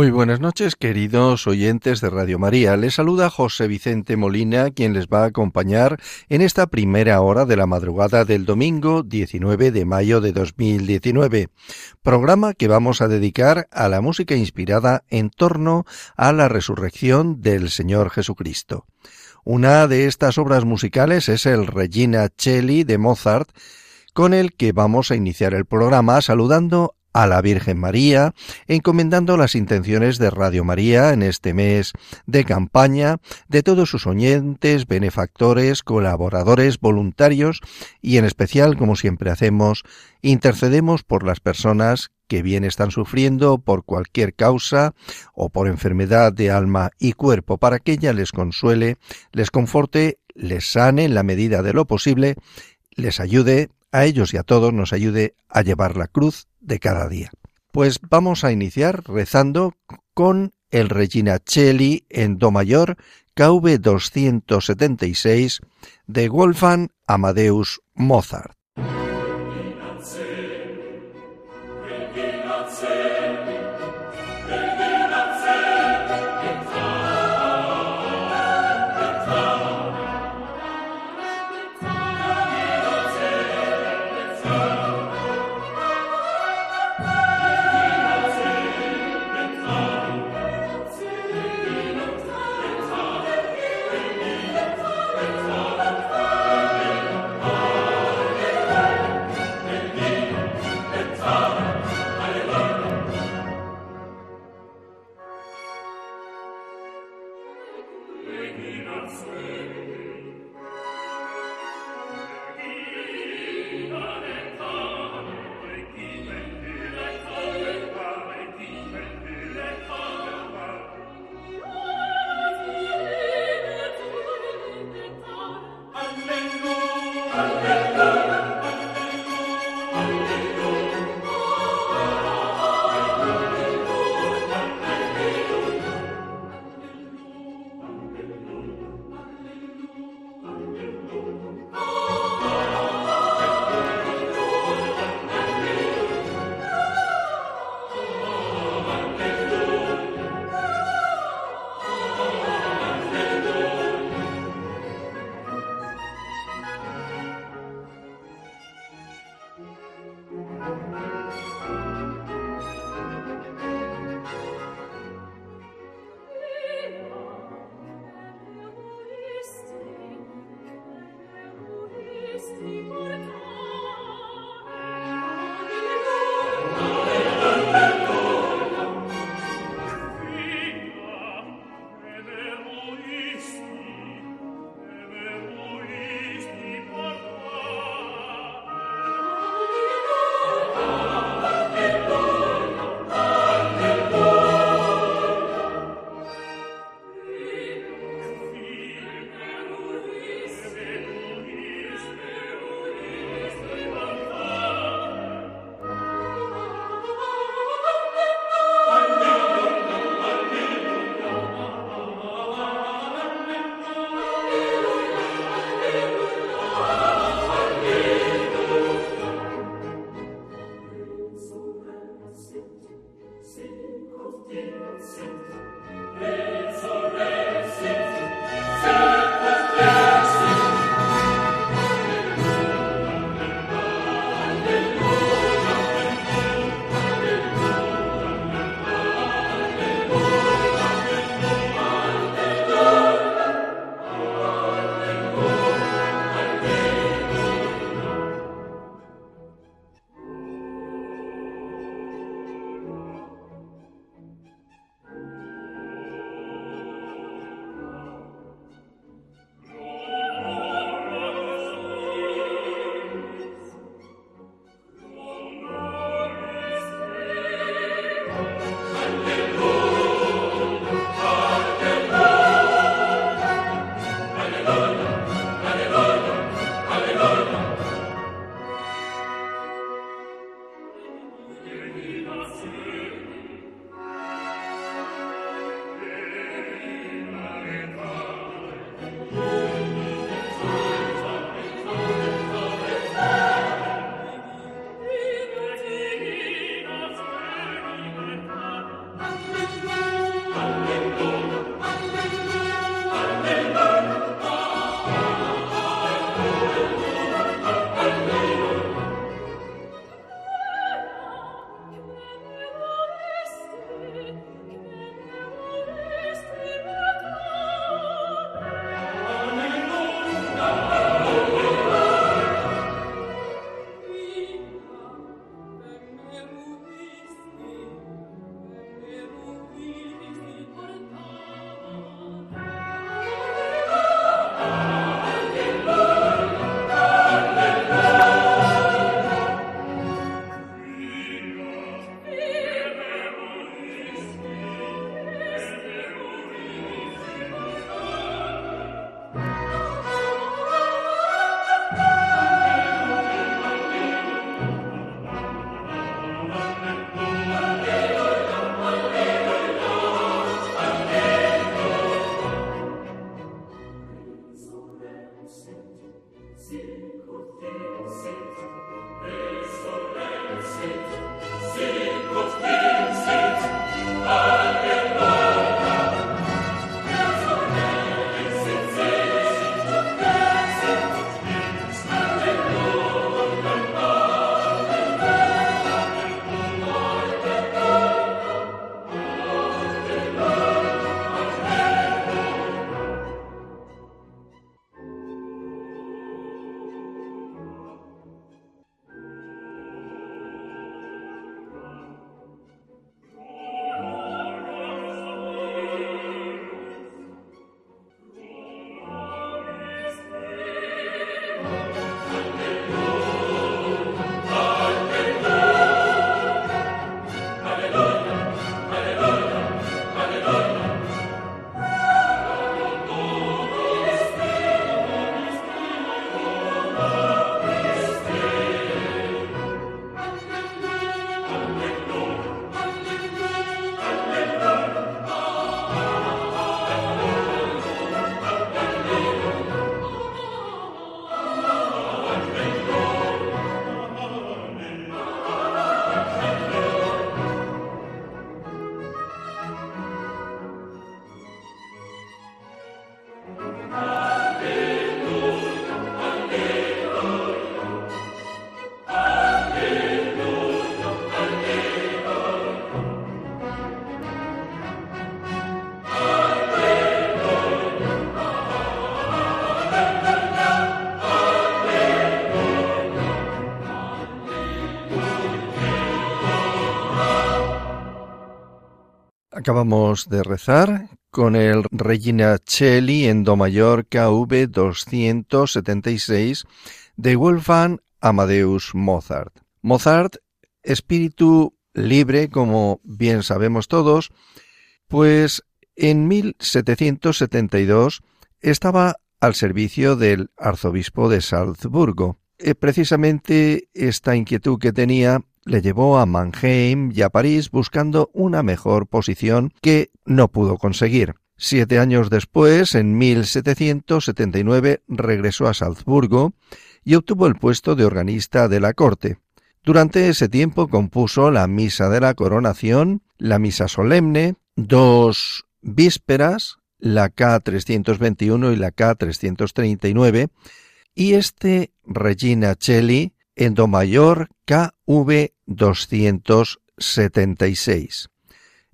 Muy buenas noches, queridos oyentes de Radio María. Les saluda José Vicente Molina, quien les va a acompañar en esta primera hora de la madrugada del domingo 19 de mayo de 2019, programa que vamos a dedicar a la música inspirada en torno a la resurrección del Señor Jesucristo. Una de estas obras musicales es el Regina Celli de Mozart, con el que vamos a iniciar el programa saludando a la Virgen María, encomendando las intenciones de Radio María en este mes de campaña, de todos sus oyentes, benefactores, colaboradores, voluntarios y en especial, como siempre hacemos, intercedemos por las personas que bien están sufriendo por cualquier causa o por enfermedad de alma y cuerpo, para que ella les consuele, les conforte, les sane en la medida de lo posible, les ayude a ellos y a todos nos ayude a llevar la cruz de cada día. Pues vamos a iniciar rezando con el Regina Celli en Do mayor, KV 276 de Wolfgang Amadeus Mozart. Amen. Acabamos de rezar con el Regina Celli en Do mayor KV 276 de Wolfgang Amadeus Mozart. Mozart, espíritu libre, como bien sabemos todos, pues en 1772 estaba al servicio del arzobispo de Salzburgo. Eh, precisamente esta inquietud que tenía le llevó a Mannheim y a París buscando una mejor posición que no pudo conseguir. Siete años después, en 1779, regresó a Salzburgo y obtuvo el puesto de organista de la corte. Durante ese tiempo compuso la Misa de la Coronación, la Misa Solemne, dos vísperas, la K321 y la K339, y este Regina Celli en Do mayor KV 276.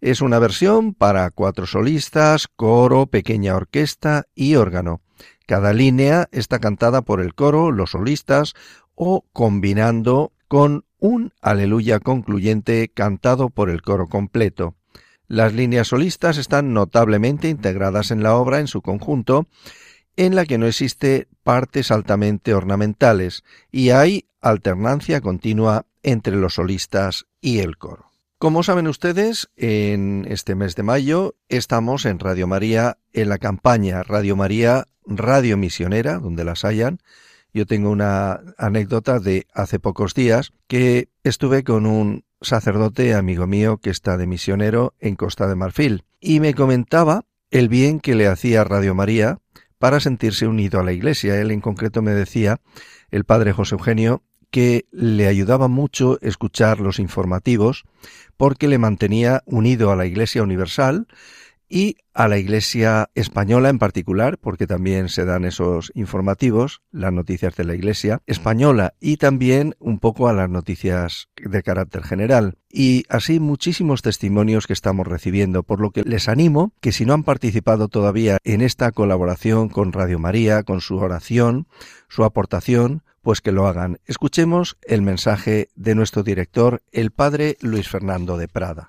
Es una versión para cuatro solistas, coro, pequeña orquesta y órgano. Cada línea está cantada por el coro, los solistas o combinando con un aleluya concluyente cantado por el coro completo. Las líneas solistas están notablemente integradas en la obra en su conjunto en la que no existe partes altamente ornamentales y hay alternancia continua entre los solistas y el coro. Como saben ustedes, en este mes de mayo estamos en Radio María en la campaña Radio María Radio Misionera, donde las hayan. Yo tengo una anécdota de hace pocos días que estuve con un sacerdote amigo mío que está de misionero en Costa de Marfil y me comentaba el bien que le hacía Radio María para sentirse unido a la Iglesia. Él en concreto me decía, el padre José Eugenio, que le ayudaba mucho escuchar los informativos porque le mantenía unido a la Iglesia Universal y a la Iglesia española en particular, porque también se dan esos informativos, las noticias de la Iglesia española y también un poco a las noticias de carácter general. Y así muchísimos testimonios que estamos recibiendo, por lo que les animo que si no han participado todavía en esta colaboración con Radio María, con su oración, su aportación, pues que lo hagan. Escuchemos el mensaje de nuestro director, el padre Luis Fernando de Prada.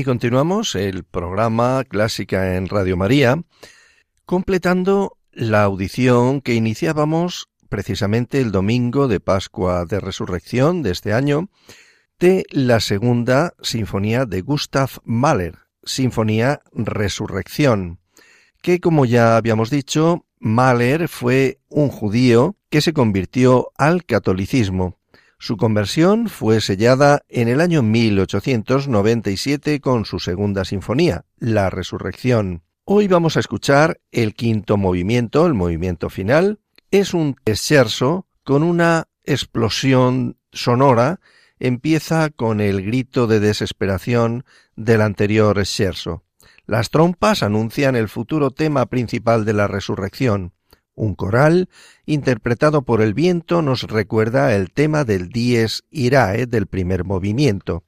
Y continuamos el programa Clásica en Radio María, completando la audición que iniciábamos precisamente el domingo de Pascua de Resurrección de este año de la segunda sinfonía de Gustav Mahler, Sinfonía Resurrección, que como ya habíamos dicho, Mahler fue un judío que se convirtió al catolicismo. Su conversión fue sellada en el año 1897 con su segunda sinfonía, La Resurrección. Hoy vamos a escuchar el quinto movimiento, el movimiento final. Es un scherzo con una explosión sonora. Empieza con el grito de desesperación del anterior scherzo. Las trompas anuncian el futuro tema principal de la resurrección. Un coral, interpretado por el viento, nos recuerda el tema del Dies Irae del primer movimiento.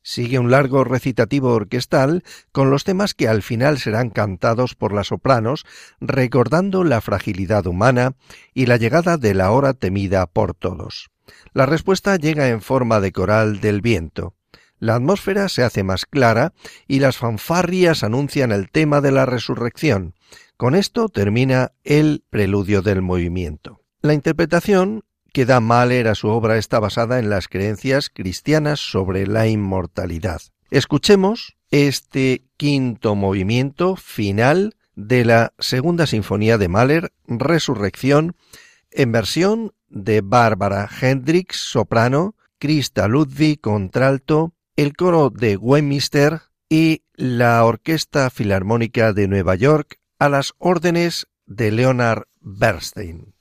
Sigue un largo recitativo orquestal con los temas que al final serán cantados por las sopranos, recordando la fragilidad humana y la llegada de la hora temida por todos. La respuesta llega en forma de coral del viento. La atmósfera se hace más clara y las fanfarrias anuncian el tema de la resurrección, con esto termina el preludio del movimiento. La interpretación que da Mahler a su obra está basada en las creencias cristianas sobre la inmortalidad. Escuchemos este quinto movimiento final de la segunda sinfonía de Mahler, Resurrección, en versión de Bárbara Hendricks, soprano, Krista Ludwig, contralto, el coro de Westminster y la Orquesta Filarmónica de Nueva York a las órdenes de Leonard Bernstein.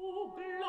Oh, bless.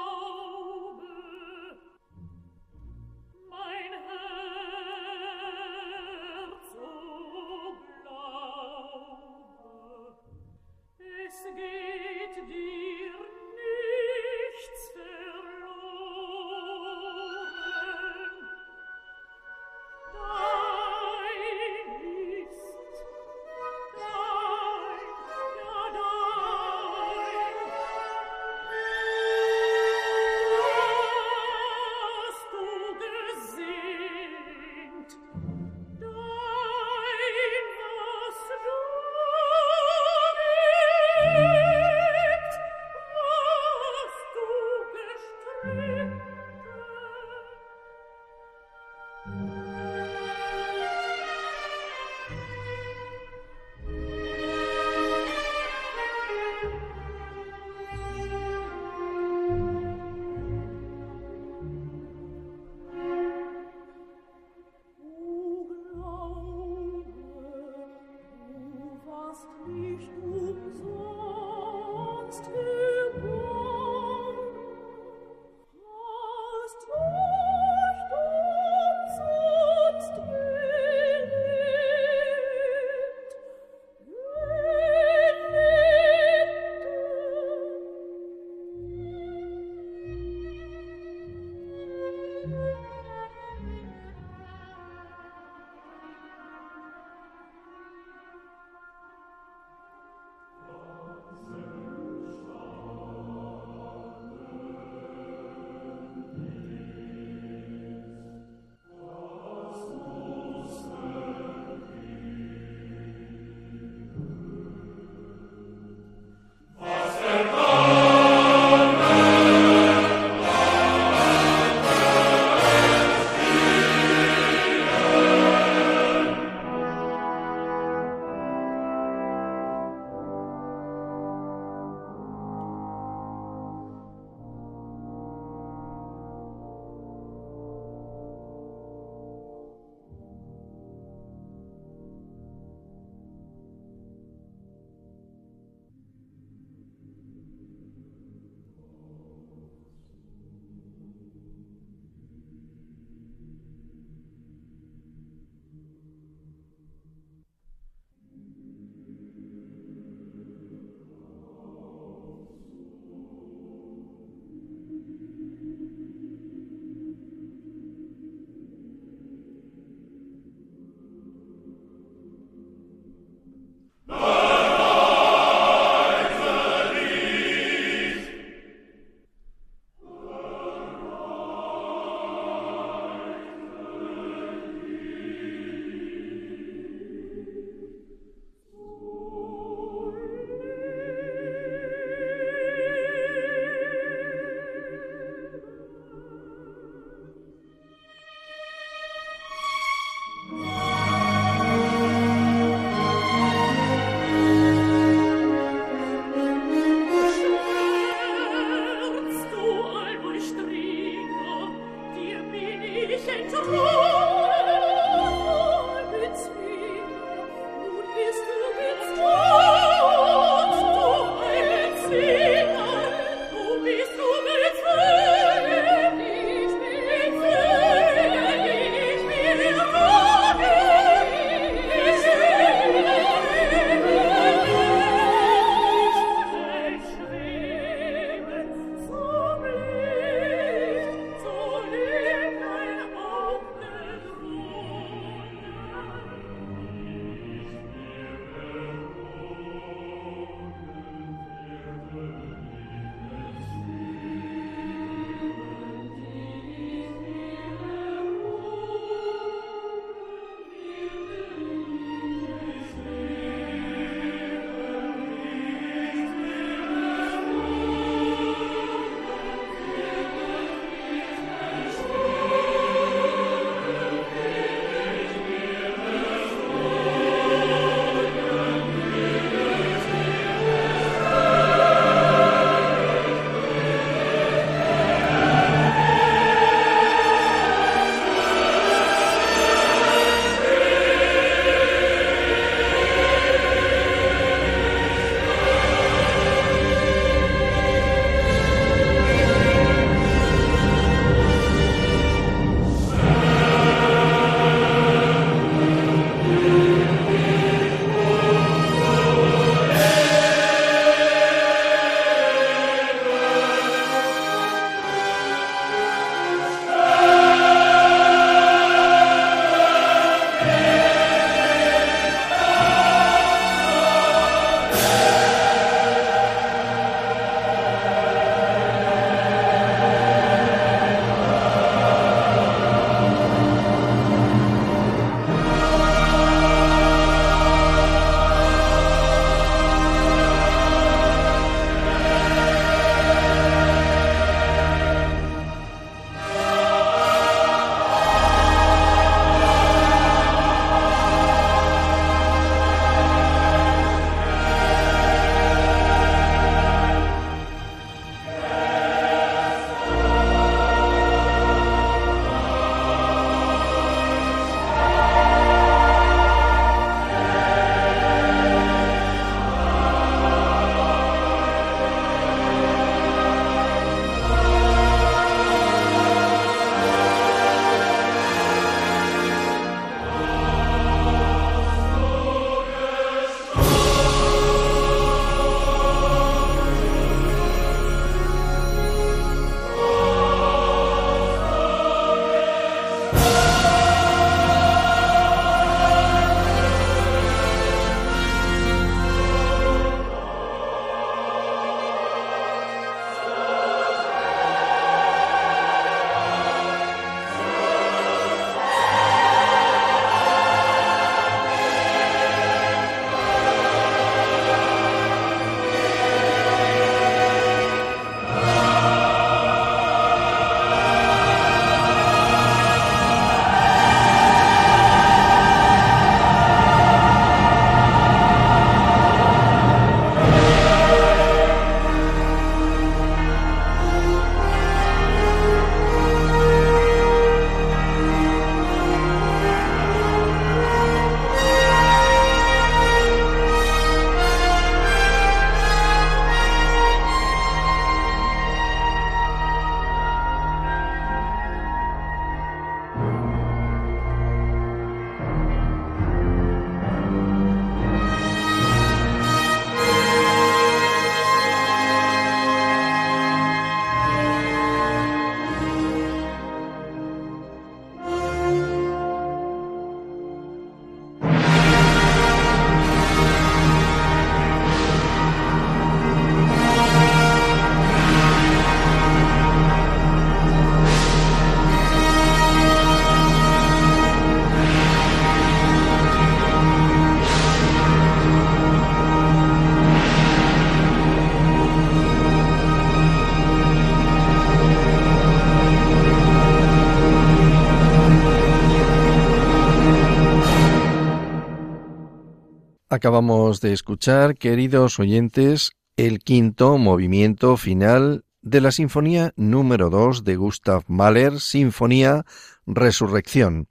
Acabamos de escuchar, queridos oyentes, el quinto movimiento final de la Sinfonía número 2 de Gustav Mahler, Sinfonía Resurrección,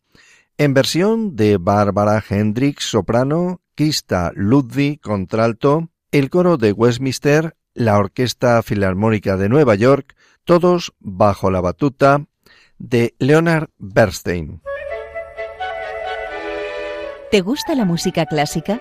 en versión de Bárbara Hendricks, soprano, Krista Ludwig, contralto, el coro de Westminster, la Orquesta Filarmónica de Nueva York, todos bajo la batuta de Leonard Bernstein. ¿Te gusta la música clásica?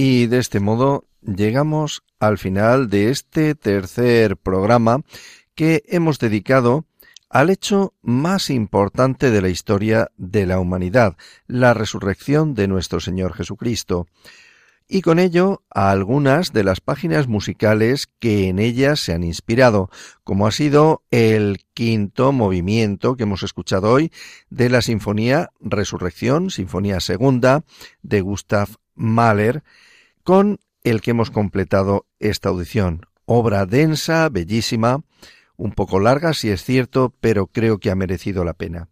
Y de este modo llegamos al final de este tercer programa que hemos dedicado al hecho más importante de la historia de la humanidad, la resurrección de nuestro Señor Jesucristo, y con ello a algunas de las páginas musicales que en ellas se han inspirado, como ha sido el quinto movimiento que hemos escuchado hoy de la Sinfonía Resurrección, Sinfonía Segunda de Gustav Mahler, con el que hemos completado esta audición. Obra densa, bellísima, un poco larga si es cierto, pero creo que ha merecido la pena.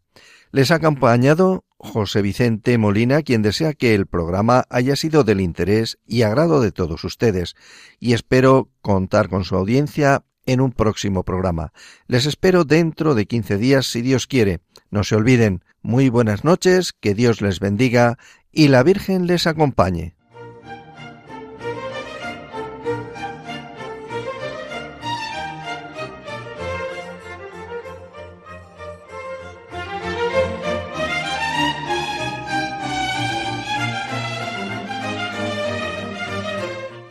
Les ha acompañado José Vicente Molina, quien desea que el programa haya sido del interés y agrado de todos ustedes, y espero contar con su audiencia en un próximo programa. Les espero dentro de quince días si Dios quiere. No se olviden, muy buenas noches, que Dios les bendiga y la Virgen les acompañe.